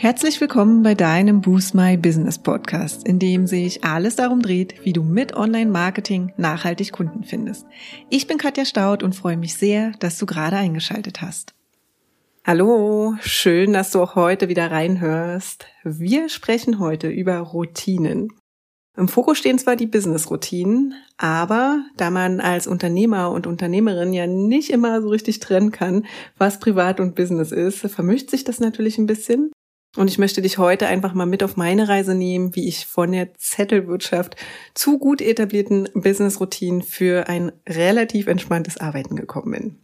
Herzlich willkommen bei deinem Boost My Business Podcast, in dem sich alles darum dreht, wie du mit Online-Marketing nachhaltig Kunden findest. Ich bin Katja Staud und freue mich sehr, dass du gerade eingeschaltet hast. Hallo, schön, dass du auch heute wieder reinhörst. Wir sprechen heute über Routinen. Im Fokus stehen zwar die Business-Routinen, aber da man als Unternehmer und Unternehmerin ja nicht immer so richtig trennen kann, was Privat und Business ist, vermischt sich das natürlich ein bisschen. Und ich möchte dich heute einfach mal mit auf meine Reise nehmen, wie ich von der Zettelwirtschaft zu gut etablierten Business-Routinen für ein relativ entspanntes Arbeiten gekommen bin.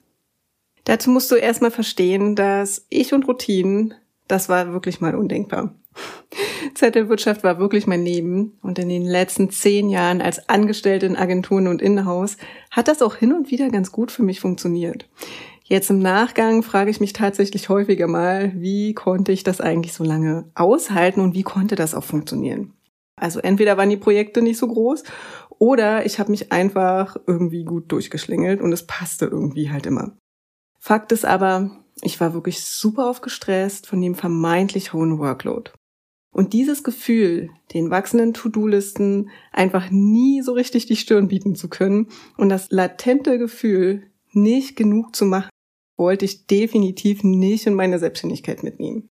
Dazu musst du erstmal verstehen, dass ich und Routinen, das war wirklich mal undenkbar. Zettelwirtschaft war wirklich mein Leben und in den letzten zehn Jahren als Angestellte in Agenturen und Innenhaus hat das auch hin und wieder ganz gut für mich funktioniert. Jetzt im Nachgang frage ich mich tatsächlich häufiger mal, wie konnte ich das eigentlich so lange aushalten und wie konnte das auch funktionieren? Also entweder waren die Projekte nicht so groß oder ich habe mich einfach irgendwie gut durchgeschlingelt und es passte irgendwie halt immer. Fakt ist aber, ich war wirklich super aufgestresst von dem vermeintlich hohen Workload. Und dieses Gefühl, den wachsenden To-Do-Listen einfach nie so richtig die Stirn bieten zu können und das latente Gefühl, nicht genug zu machen, wollte ich definitiv nicht in meine Selbstständigkeit mitnehmen.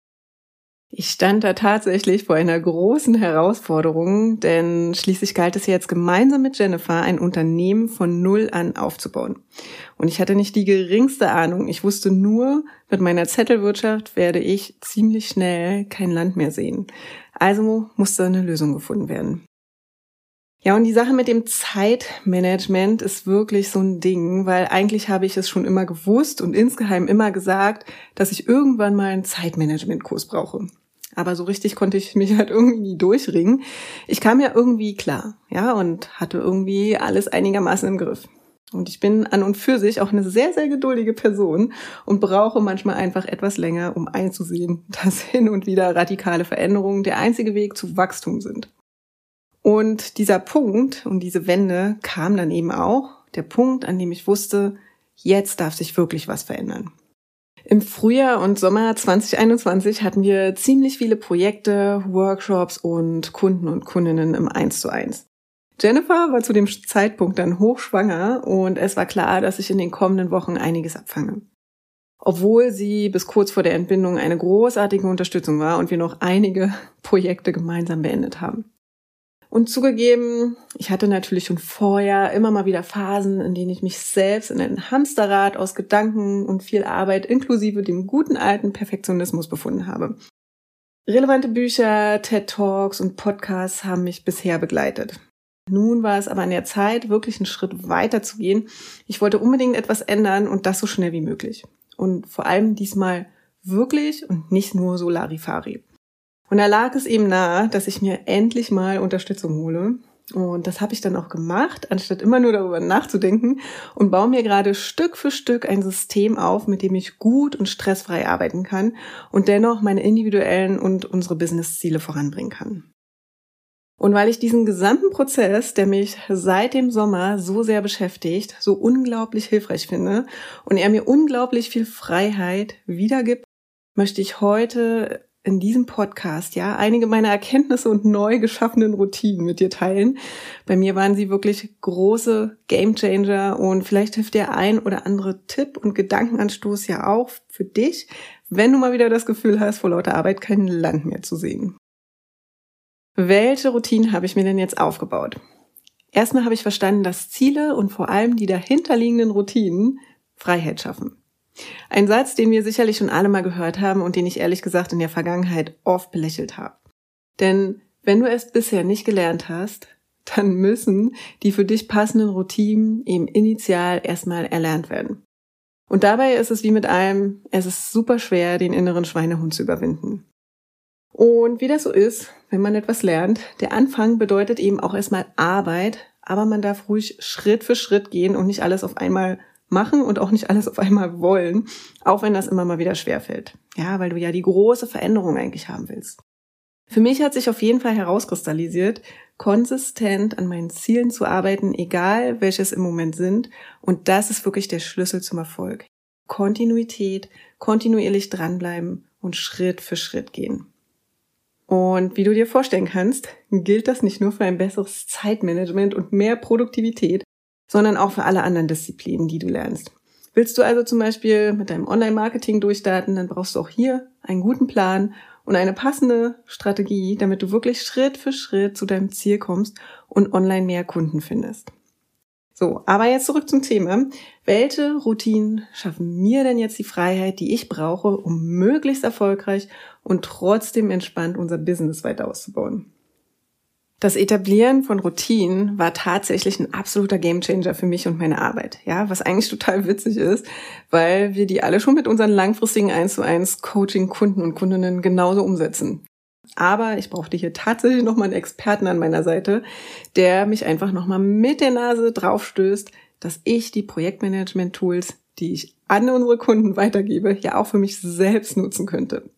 Ich stand da tatsächlich vor einer großen Herausforderung, denn schließlich galt es jetzt gemeinsam mit Jennifer ein Unternehmen von Null an aufzubauen. Und ich hatte nicht die geringste Ahnung. Ich wusste nur, mit meiner Zettelwirtschaft werde ich ziemlich schnell kein Land mehr sehen. Also musste eine Lösung gefunden werden. Ja, und die Sache mit dem Zeitmanagement ist wirklich so ein Ding, weil eigentlich habe ich es schon immer gewusst und insgeheim immer gesagt, dass ich irgendwann mal einen Zeitmanagementkurs brauche. Aber so richtig konnte ich mich halt irgendwie nie durchringen. Ich kam ja irgendwie klar, ja, und hatte irgendwie alles einigermaßen im Griff. Und ich bin an und für sich auch eine sehr, sehr geduldige Person und brauche manchmal einfach etwas länger, um einzusehen, dass hin und wieder radikale Veränderungen der einzige Weg zu Wachstum sind. Und dieser Punkt und diese Wende kam dann eben auch, der Punkt, an dem ich wusste, jetzt darf sich wirklich was verändern. Im Frühjahr und Sommer 2021 hatten wir ziemlich viele Projekte, Workshops und Kunden und Kundinnen im 1 zu 1. Jennifer war zu dem Zeitpunkt dann hochschwanger und es war klar, dass ich in den kommenden Wochen einiges abfange. Obwohl sie bis kurz vor der Entbindung eine großartige Unterstützung war und wir noch einige Projekte gemeinsam beendet haben. Und zugegeben, ich hatte natürlich schon vorher immer mal wieder Phasen, in denen ich mich selbst in ein Hamsterrad aus Gedanken und viel Arbeit inklusive dem guten alten Perfektionismus befunden habe. Relevante Bücher, TED Talks und Podcasts haben mich bisher begleitet. Nun war es aber an der Zeit, wirklich einen Schritt weiter zu gehen. Ich wollte unbedingt etwas ändern und das so schnell wie möglich. Und vor allem diesmal wirklich und nicht nur so Larifari. Und da lag es eben nahe, dass ich mir endlich mal Unterstützung hole. Und das habe ich dann auch gemacht, anstatt immer nur darüber nachzudenken und baue mir gerade Stück für Stück ein System auf, mit dem ich gut und stressfrei arbeiten kann und dennoch meine individuellen und unsere Business-Ziele voranbringen kann. Und weil ich diesen gesamten Prozess, der mich seit dem Sommer so sehr beschäftigt, so unglaublich hilfreich finde und er mir unglaublich viel Freiheit wiedergibt, möchte ich heute in diesem Podcast ja einige meiner Erkenntnisse und neu geschaffenen Routinen mit dir teilen. Bei mir waren sie wirklich große Gamechanger und vielleicht hilft der ein oder andere Tipp und Gedankenanstoß ja auch für dich, wenn du mal wieder das Gefühl hast, vor lauter Arbeit kein Land mehr zu sehen. Welche Routinen habe ich mir denn jetzt aufgebaut? Erstmal habe ich verstanden, dass Ziele und vor allem die dahinterliegenden Routinen Freiheit schaffen. Ein Satz, den wir sicherlich schon alle mal gehört haben und den ich ehrlich gesagt in der Vergangenheit oft belächelt habe. Denn wenn du es bisher nicht gelernt hast, dann müssen die für dich passenden Routinen eben initial erstmal erlernt werden. Und dabei ist es wie mit allem, es ist super schwer, den inneren Schweinehund zu überwinden. Und wie das so ist, wenn man etwas lernt, der Anfang bedeutet eben auch erstmal Arbeit, aber man darf ruhig Schritt für Schritt gehen und nicht alles auf einmal machen und auch nicht alles auf einmal wollen, auch wenn das immer mal wieder schwerfällt. Ja, weil du ja die große Veränderung eigentlich haben willst. Für mich hat sich auf jeden Fall herauskristallisiert, konsistent an meinen Zielen zu arbeiten, egal welches im Moment sind. Und das ist wirklich der Schlüssel zum Erfolg. Kontinuität, kontinuierlich dranbleiben und Schritt für Schritt gehen. Und wie du dir vorstellen kannst, gilt das nicht nur für ein besseres Zeitmanagement und mehr Produktivität, sondern auch für alle anderen Disziplinen, die du lernst. Willst du also zum Beispiel mit deinem Online-Marketing durchstarten, dann brauchst du auch hier einen guten Plan und eine passende Strategie, damit du wirklich Schritt für Schritt zu deinem Ziel kommst und online mehr Kunden findest. So, aber jetzt zurück zum Thema. Welche Routinen schaffen mir denn jetzt die Freiheit, die ich brauche, um möglichst erfolgreich und trotzdem entspannt unser Business weiter auszubauen? Das Etablieren von Routinen war tatsächlich ein absoluter Gamechanger für mich und meine Arbeit. Ja, was eigentlich total witzig ist, weil wir die alle schon mit unseren langfristigen 1 zu 1 Coaching Kunden und Kundinnen genauso umsetzen. Aber ich brauchte hier tatsächlich nochmal einen Experten an meiner Seite, der mich einfach nochmal mit der Nase draufstößt, dass ich die Projektmanagement-Tools, die ich an unsere Kunden weitergebe, ja auch für mich selbst nutzen könnte.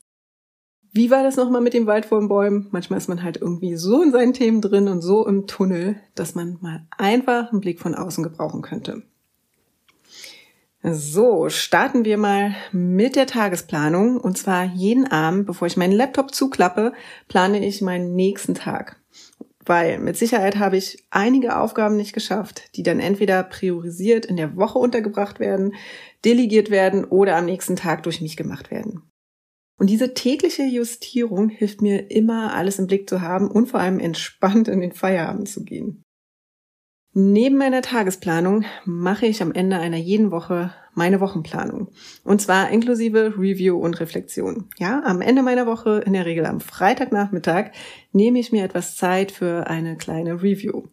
Wie war das nochmal mit dem Wald vor den Bäumen? Manchmal ist man halt irgendwie so in seinen Themen drin und so im Tunnel, dass man mal einfach einen Blick von außen gebrauchen könnte. So, starten wir mal mit der Tagesplanung. Und zwar jeden Abend, bevor ich meinen Laptop zuklappe, plane ich meinen nächsten Tag. Weil mit Sicherheit habe ich einige Aufgaben nicht geschafft, die dann entweder priorisiert in der Woche untergebracht werden, delegiert werden oder am nächsten Tag durch mich gemacht werden. Und diese tägliche Justierung hilft mir immer, alles im Blick zu haben und vor allem entspannt in den Feierabend zu gehen. Neben meiner Tagesplanung mache ich am Ende einer jeden Woche meine Wochenplanung. Und zwar inklusive Review und Reflexion. Ja, am Ende meiner Woche, in der Regel am Freitagnachmittag, nehme ich mir etwas Zeit für eine kleine Review.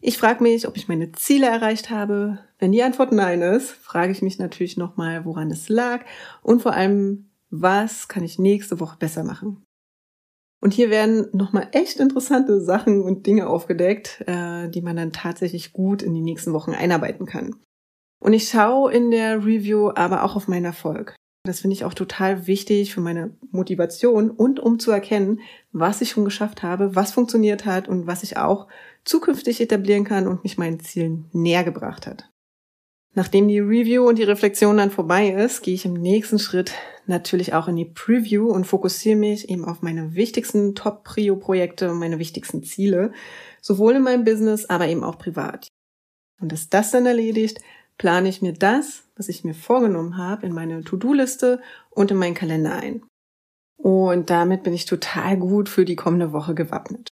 Ich frage mich, ob ich meine Ziele erreicht habe. Wenn die Antwort nein ist, frage ich mich natürlich nochmal, woran es lag und vor allem, was kann ich nächste Woche besser machen. Und hier werden nochmal echt interessante Sachen und Dinge aufgedeckt, äh, die man dann tatsächlich gut in die nächsten Wochen einarbeiten kann. Und ich schaue in der Review aber auch auf meinen Erfolg. Das finde ich auch total wichtig für meine Motivation und um zu erkennen, was ich schon geschafft habe, was funktioniert hat und was ich auch zukünftig etablieren kann und mich meinen Zielen näher gebracht hat. Nachdem die Review und die Reflexion dann vorbei ist, gehe ich im nächsten Schritt natürlich auch in die Preview und fokussiere mich eben auf meine wichtigsten Top-Prio-Projekte und meine wichtigsten Ziele, sowohl in meinem Business, aber eben auch privat. Und ist das dann erledigt, plane ich mir das, was ich mir vorgenommen habe, in meine To-Do-Liste und in meinen Kalender ein. Und damit bin ich total gut für die kommende Woche gewappnet.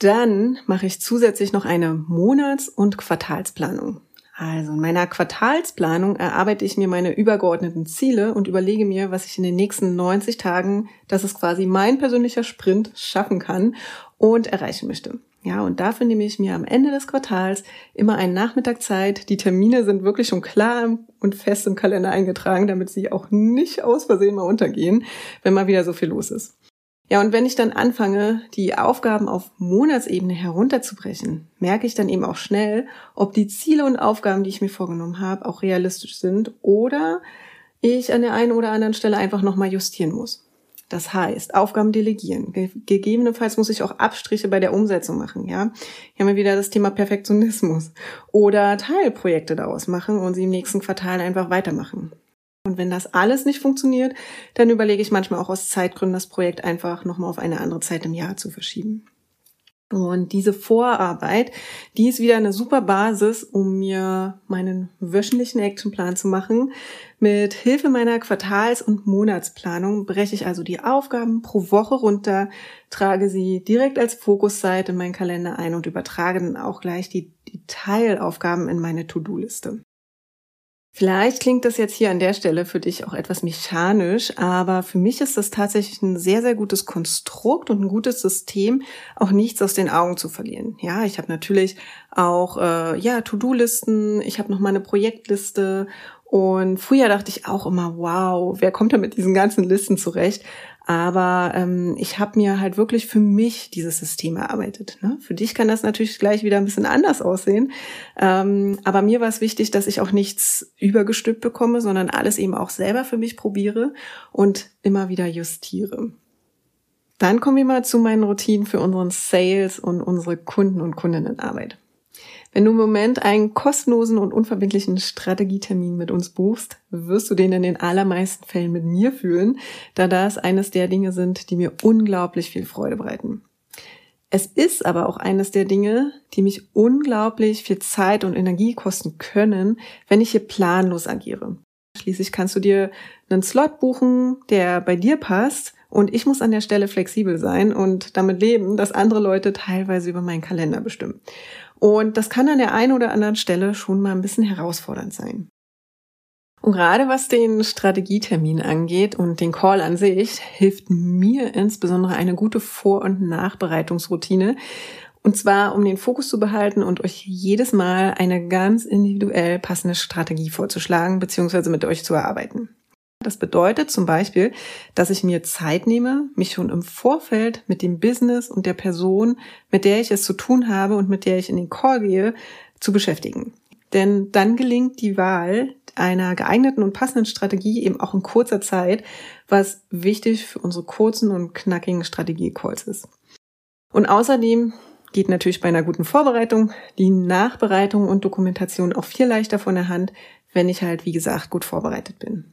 Dann mache ich zusätzlich noch eine Monats- und Quartalsplanung. Also in meiner Quartalsplanung erarbeite ich mir meine übergeordneten Ziele und überlege mir, was ich in den nächsten 90 Tagen, das ist quasi mein persönlicher Sprint, schaffen kann und erreichen möchte. Ja, und dafür nehme ich mir am Ende des Quartals immer einen Nachmittag Zeit. Die Termine sind wirklich schon klar und fest im Kalender eingetragen, damit sie auch nicht aus Versehen mal untergehen, wenn mal wieder so viel los ist. Ja, und wenn ich dann anfange, die Aufgaben auf Monatsebene herunterzubrechen, merke ich dann eben auch schnell, ob die Ziele und Aufgaben, die ich mir vorgenommen habe, auch realistisch sind oder ich an der einen oder anderen Stelle einfach nochmal justieren muss. Das heißt, Aufgaben delegieren. Gegebenenfalls muss ich auch Abstriche bei der Umsetzung machen, ja. Hier haben wir wieder das Thema Perfektionismus. Oder Teilprojekte daraus machen und sie im nächsten Quartal einfach weitermachen. Und wenn das alles nicht funktioniert, dann überlege ich manchmal auch aus Zeitgründen, das Projekt einfach nochmal auf eine andere Zeit im Jahr zu verschieben. Und diese Vorarbeit, die ist wieder eine super Basis, um mir meinen wöchentlichen Actionplan zu machen. Mit Hilfe meiner Quartals- und Monatsplanung breche ich also die Aufgaben pro Woche runter, trage sie direkt als Fokusseite in meinen Kalender ein und übertrage dann auch gleich die, die Teilaufgaben in meine To-Do-Liste. Vielleicht klingt das jetzt hier an der Stelle für dich auch etwas mechanisch, aber für mich ist das tatsächlich ein sehr, sehr gutes Konstrukt und ein gutes System, auch nichts aus den Augen zu verlieren. Ja, ich habe natürlich auch äh, ja To-Do-Listen, ich habe noch mal eine Projektliste und früher dachte ich auch immer, wow, wer kommt da mit diesen ganzen Listen zurecht? Aber ähm, ich habe mir halt wirklich für mich dieses System erarbeitet. Ne? Für dich kann das natürlich gleich wieder ein bisschen anders aussehen. Ähm, aber mir war es wichtig, dass ich auch nichts übergestülpt bekomme, sondern alles eben auch selber für mich probiere und immer wieder justiere. Dann kommen wir mal zu meinen Routinen für unseren Sales und unsere Kunden- und Kundinnenarbeit. Wenn du im Moment einen kostenlosen und unverbindlichen Strategietermin mit uns buchst, wirst du den in den allermeisten Fällen mit mir fühlen, da das eines der Dinge sind, die mir unglaublich viel Freude bereiten. Es ist aber auch eines der Dinge, die mich unglaublich viel Zeit und Energie kosten können, wenn ich hier planlos agiere. Schließlich kannst du dir einen Slot buchen, der bei dir passt und ich muss an der Stelle flexibel sein und damit leben, dass andere Leute teilweise über meinen Kalender bestimmen. Und das kann an der einen oder anderen Stelle schon mal ein bisschen herausfordernd sein. Und gerade was den Strategietermin angeht und den Call an sich, hilft mir insbesondere eine gute Vor- und Nachbereitungsroutine. Und zwar, um den Fokus zu behalten und euch jedes Mal eine ganz individuell passende Strategie vorzuschlagen bzw. mit euch zu erarbeiten. Das bedeutet zum Beispiel, dass ich mir Zeit nehme, mich schon im Vorfeld mit dem Business und der Person, mit der ich es zu tun habe und mit der ich in den Call gehe, zu beschäftigen. Denn dann gelingt die Wahl einer geeigneten und passenden Strategie eben auch in kurzer Zeit, was wichtig für unsere kurzen und knackigen Strategie-Calls ist. Und außerdem geht natürlich bei einer guten Vorbereitung die Nachbereitung und Dokumentation auch viel leichter von der Hand, wenn ich halt, wie gesagt, gut vorbereitet bin.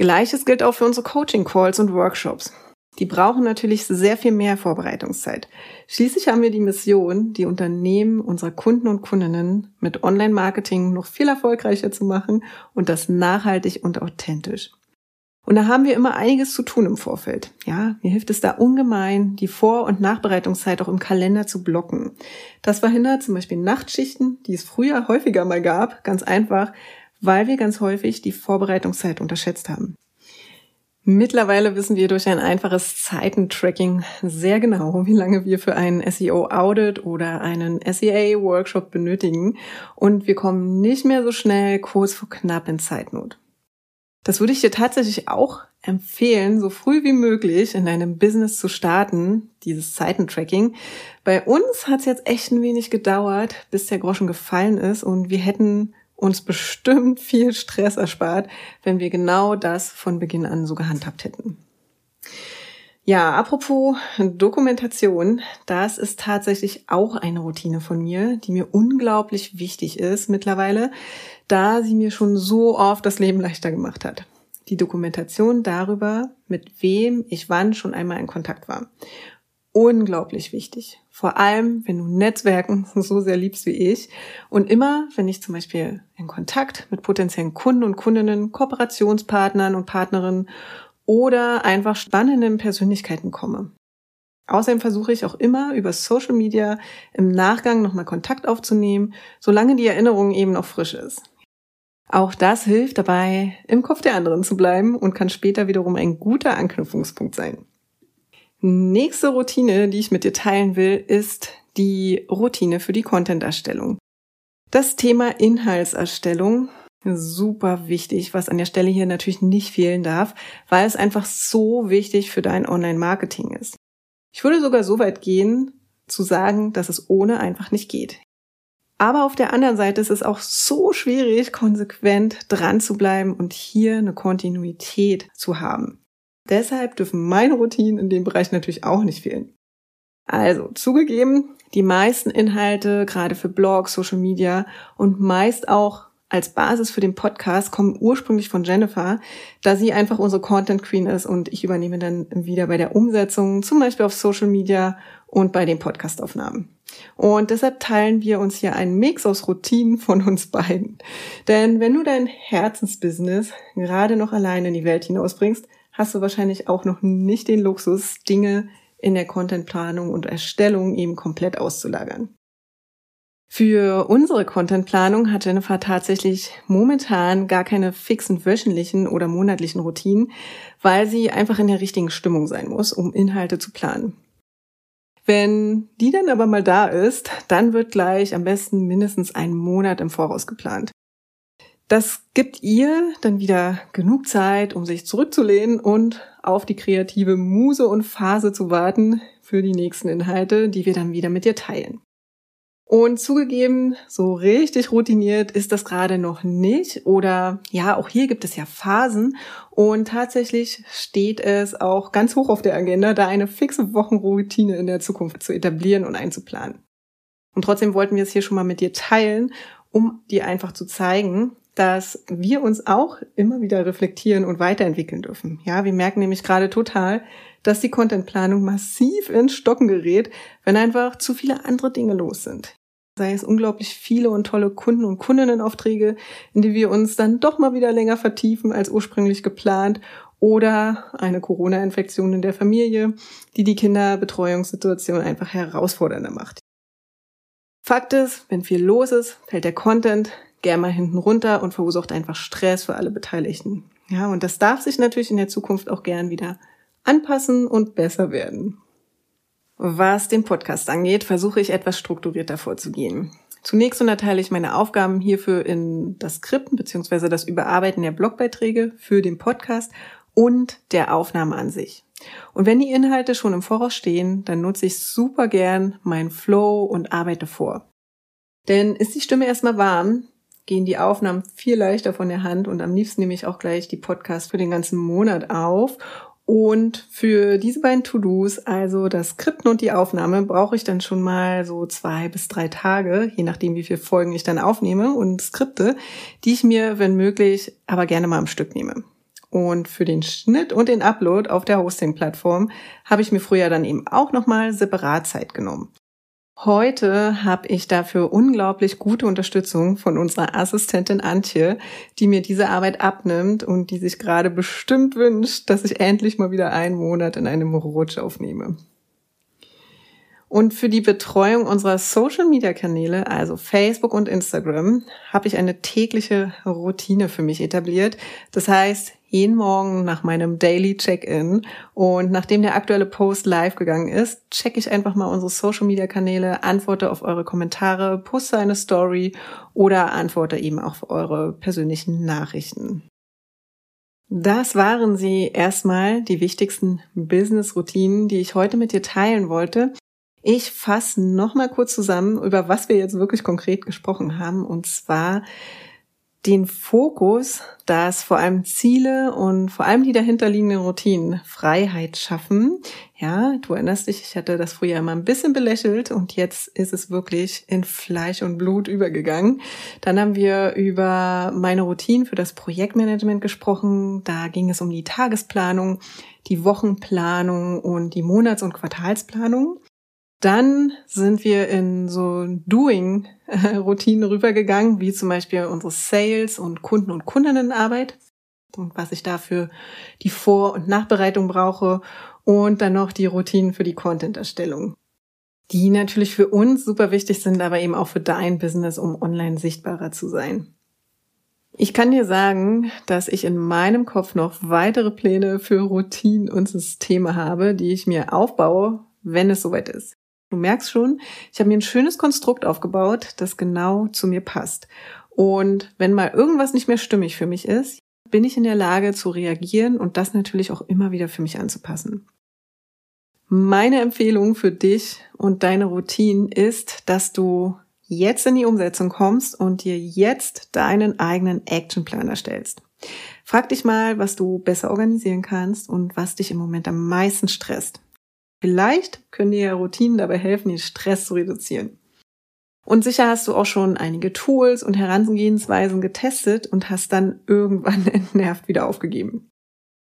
Gleiches gilt auch für unsere Coaching-Calls und Workshops. Die brauchen natürlich sehr viel mehr Vorbereitungszeit. Schließlich haben wir die Mission, die Unternehmen unserer Kunden und Kundinnen mit Online-Marketing noch viel erfolgreicher zu machen und das nachhaltig und authentisch. Und da haben wir immer einiges zu tun im Vorfeld. Ja, mir hilft es da ungemein, die Vor- und Nachbereitungszeit auch im Kalender zu blocken. Das verhindert zum Beispiel Nachtschichten, die es früher häufiger mal gab, ganz einfach, weil wir ganz häufig die Vorbereitungszeit unterschätzt haben. Mittlerweile wissen wir durch ein einfaches Zeitentracking sehr genau, wie lange wir für einen SEO-Audit oder einen SEA-Workshop benötigen und wir kommen nicht mehr so schnell kurz vor knapp in Zeitnot. Das würde ich dir tatsächlich auch empfehlen, so früh wie möglich in deinem Business zu starten, dieses Zeitentracking. Bei uns hat es jetzt echt ein wenig gedauert, bis der Groschen gefallen ist und wir hätten uns bestimmt viel Stress erspart, wenn wir genau das von Beginn an so gehandhabt hätten. Ja, apropos Dokumentation, das ist tatsächlich auch eine Routine von mir, die mir unglaublich wichtig ist mittlerweile, da sie mir schon so oft das Leben leichter gemacht hat. Die Dokumentation darüber, mit wem ich wann schon einmal in Kontakt war unglaublich wichtig. Vor allem, wenn du Netzwerken so sehr liebst wie ich. Und immer, wenn ich zum Beispiel in Kontakt mit potenziellen Kunden und Kundinnen, Kooperationspartnern und Partnerinnen oder einfach spannenden Persönlichkeiten komme. Außerdem versuche ich auch immer über Social Media im Nachgang nochmal Kontakt aufzunehmen, solange die Erinnerung eben noch frisch ist. Auch das hilft dabei, im Kopf der anderen zu bleiben und kann später wiederum ein guter Anknüpfungspunkt sein. Nächste Routine, die ich mit dir teilen will, ist die Routine für die Content-Erstellung. Das Thema Inhaltserstellung, super wichtig, was an der Stelle hier natürlich nicht fehlen darf, weil es einfach so wichtig für dein Online-Marketing ist. Ich würde sogar so weit gehen, zu sagen, dass es ohne einfach nicht geht. Aber auf der anderen Seite ist es auch so schwierig, konsequent dran zu bleiben und hier eine Kontinuität zu haben. Deshalb dürfen meine Routinen in dem Bereich natürlich auch nicht fehlen. Also, zugegeben, die meisten Inhalte, gerade für Blogs, Social Media und meist auch als Basis für den Podcast kommen ursprünglich von Jennifer, da sie einfach unsere Content Queen ist und ich übernehme dann wieder bei der Umsetzung, zum Beispiel auf Social Media und bei den Podcastaufnahmen. Und deshalb teilen wir uns hier einen Mix aus Routinen von uns beiden. Denn wenn du dein Herzensbusiness gerade noch alleine in die Welt hinausbringst, hast du wahrscheinlich auch noch nicht den Luxus, Dinge in der Contentplanung und Erstellung eben komplett auszulagern. Für unsere Contentplanung hat Jennifer tatsächlich momentan gar keine fixen wöchentlichen oder monatlichen Routinen, weil sie einfach in der richtigen Stimmung sein muss, um Inhalte zu planen. Wenn die dann aber mal da ist, dann wird gleich am besten mindestens einen Monat im Voraus geplant. Das gibt ihr dann wieder genug Zeit, um sich zurückzulehnen und auf die kreative Muse und Phase zu warten für die nächsten Inhalte, die wir dann wieder mit ihr teilen. Und zugegeben, so richtig routiniert ist das gerade noch nicht. Oder ja, auch hier gibt es ja Phasen. Und tatsächlich steht es auch ganz hoch auf der Agenda, da eine fixe Wochenroutine in der Zukunft zu etablieren und einzuplanen. Und trotzdem wollten wir es hier schon mal mit dir teilen, um dir einfach zu zeigen, dass wir uns auch immer wieder reflektieren und weiterentwickeln dürfen. Ja, wir merken nämlich gerade total, dass die Contentplanung massiv ins Stocken gerät, wenn einfach zu viele andere Dinge los sind. Sei es unglaublich viele und tolle Kunden- und Kundinnenaufträge, in die wir uns dann doch mal wieder länger vertiefen als ursprünglich geplant oder eine Corona-Infektion in der Familie, die die Kinderbetreuungssituation einfach herausfordernder macht. Fakt ist, wenn viel los ist, fällt der Content gern mal hinten runter und verursacht einfach Stress für alle Beteiligten. Ja, und das darf sich natürlich in der Zukunft auch gern wieder anpassen und besser werden. Was den Podcast angeht, versuche ich etwas strukturierter vorzugehen. Zunächst unterteile ich meine Aufgaben hierfür in das Skripten bzw. das Überarbeiten der Blogbeiträge für den Podcast und der Aufnahme an sich. Und wenn die Inhalte schon im Voraus stehen, dann nutze ich super gern meinen Flow und arbeite vor. Denn ist die Stimme erstmal warm, gehen die Aufnahmen viel leichter von der Hand und am liebsten nehme ich auch gleich die Podcasts für den ganzen Monat auf. Und für diese beiden To-Dos, also das Skripten und die Aufnahme, brauche ich dann schon mal so zwei bis drei Tage, je nachdem, wie viele Folgen ich dann aufnehme und Skripte, die ich mir, wenn möglich, aber gerne mal am Stück nehme. Und für den Schnitt und den Upload auf der Hosting-Plattform habe ich mir früher dann eben auch nochmal separat Zeit genommen. Heute habe ich dafür unglaublich gute Unterstützung von unserer Assistentin Antje, die mir diese Arbeit abnimmt und die sich gerade bestimmt wünscht, dass ich endlich mal wieder einen Monat in einem Rutsch aufnehme. Und für die Betreuung unserer Social-Media-Kanäle, also Facebook und Instagram, habe ich eine tägliche Routine für mich etabliert. Das heißt, jeden Morgen nach meinem Daily Check-in und nachdem der aktuelle Post live gegangen ist, checke ich einfach mal unsere Social-Media-Kanäle, antworte auf eure Kommentare, poste eine Story oder antworte eben auch auf eure persönlichen Nachrichten. Das waren sie erstmal die wichtigsten Business-Routinen, die ich heute mit dir teilen wollte. Ich fasse noch mal kurz zusammen, über was wir jetzt wirklich konkret gesprochen haben, und zwar den Fokus, dass vor allem Ziele und vor allem die dahinterliegenden Routinen Freiheit schaffen. Ja, du erinnerst dich, ich hatte das früher immer ein bisschen belächelt und jetzt ist es wirklich in Fleisch und Blut übergegangen. Dann haben wir über meine Routinen für das Projektmanagement gesprochen. Da ging es um die Tagesplanung, die Wochenplanung und die Monats- und Quartalsplanung. Dann sind wir in so Doing-Routinen rübergegangen, wie zum Beispiel unsere Sales- und Kunden- und Kundinnenarbeit und was ich dafür die Vor- und Nachbereitung brauche und dann noch die Routinen für die Content-Erstellung, die natürlich für uns super wichtig sind, aber eben auch für dein Business, um online sichtbarer zu sein. Ich kann dir sagen, dass ich in meinem Kopf noch weitere Pläne für Routinen und Systeme habe, die ich mir aufbaue, wenn es soweit ist. Du merkst schon, ich habe mir ein schönes Konstrukt aufgebaut, das genau zu mir passt. Und wenn mal irgendwas nicht mehr stimmig für mich ist, bin ich in der Lage zu reagieren und das natürlich auch immer wieder für mich anzupassen. Meine Empfehlung für dich und deine Routine ist, dass du jetzt in die Umsetzung kommst und dir jetzt deinen eigenen Actionplan erstellst. Frag dich mal, was du besser organisieren kannst und was dich im Moment am meisten stresst. Vielleicht können dir ja Routinen dabei helfen, den Stress zu reduzieren. Und sicher hast du auch schon einige Tools und Herangehensweisen getestet und hast dann irgendwann entnervt wieder aufgegeben.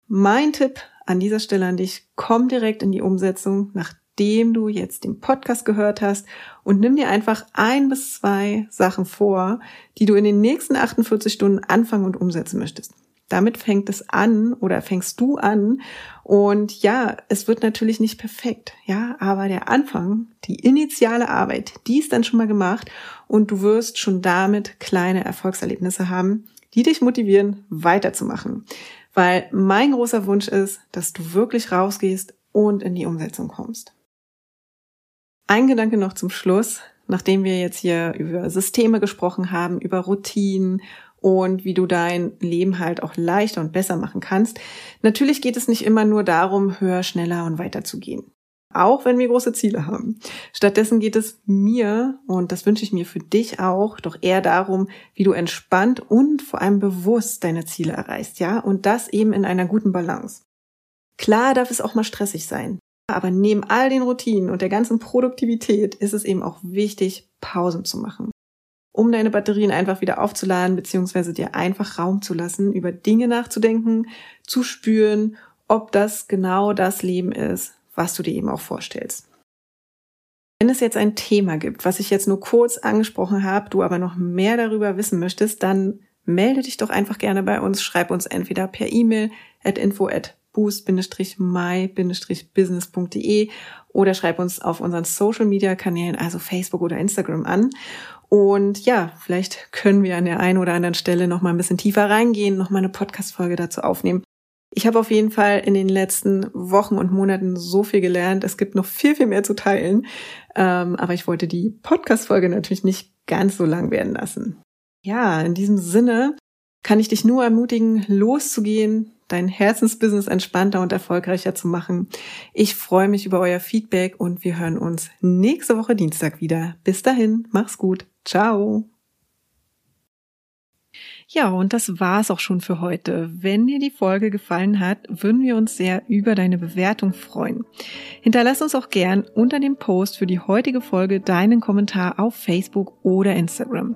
Mein Tipp an dieser Stelle an dich, komm direkt in die Umsetzung, nachdem du jetzt den Podcast gehört hast und nimm dir einfach ein bis zwei Sachen vor, die du in den nächsten 48 Stunden anfangen und umsetzen möchtest. Damit fängt es an oder fängst du an. Und ja, es wird natürlich nicht perfekt, ja, aber der Anfang, die initiale Arbeit, die ist dann schon mal gemacht und du wirst schon damit kleine Erfolgserlebnisse haben, die dich motivieren, weiterzumachen. Weil mein großer Wunsch ist, dass du wirklich rausgehst und in die Umsetzung kommst. Ein Gedanke noch zum Schluss, nachdem wir jetzt hier über Systeme gesprochen haben, über Routinen und wie du dein Leben halt auch leichter und besser machen kannst. Natürlich geht es nicht immer nur darum, höher, schneller und weiter zu gehen. Auch wenn wir große Ziele haben. Stattdessen geht es mir, und das wünsche ich mir für dich auch, doch eher darum, wie du entspannt und vor allem bewusst deine Ziele erreichst, ja? Und das eben in einer guten Balance. Klar darf es auch mal stressig sein. Aber neben all den Routinen und der ganzen Produktivität ist es eben auch wichtig, Pausen zu machen. Um deine Batterien einfach wieder aufzuladen, beziehungsweise dir einfach Raum zu lassen, über Dinge nachzudenken, zu spüren, ob das genau das Leben ist, was du dir eben auch vorstellst. Wenn es jetzt ein Thema gibt, was ich jetzt nur kurz angesprochen habe, du aber noch mehr darüber wissen möchtest, dann melde dich doch einfach gerne bei uns, schreib uns entweder per E-Mail at info at boost-my-business.de oder schreib uns auf unseren Social Media Kanälen, also Facebook oder Instagram an. Und ja, vielleicht können wir an der einen oder anderen Stelle noch mal ein bisschen tiefer reingehen, noch mal eine Podcast Folge dazu aufnehmen. Ich habe auf jeden Fall in den letzten Wochen und Monaten so viel gelernt. Es gibt noch viel, viel mehr zu teilen. Ähm, aber ich wollte die Podcast-Folge natürlich nicht ganz so lang werden lassen. Ja, in diesem Sinne kann ich dich nur ermutigen, loszugehen, dein Herzensbusiness entspannter und erfolgreicher zu machen. Ich freue mich über euer Feedback und wir hören uns nächste Woche Dienstag wieder. Bis dahin, mach's gut. Ciao. Ja, und das war's auch schon für heute. Wenn dir die Folge gefallen hat, würden wir uns sehr über deine Bewertung freuen. Hinterlass uns auch gern unter dem Post für die heutige Folge deinen Kommentar auf Facebook oder Instagram.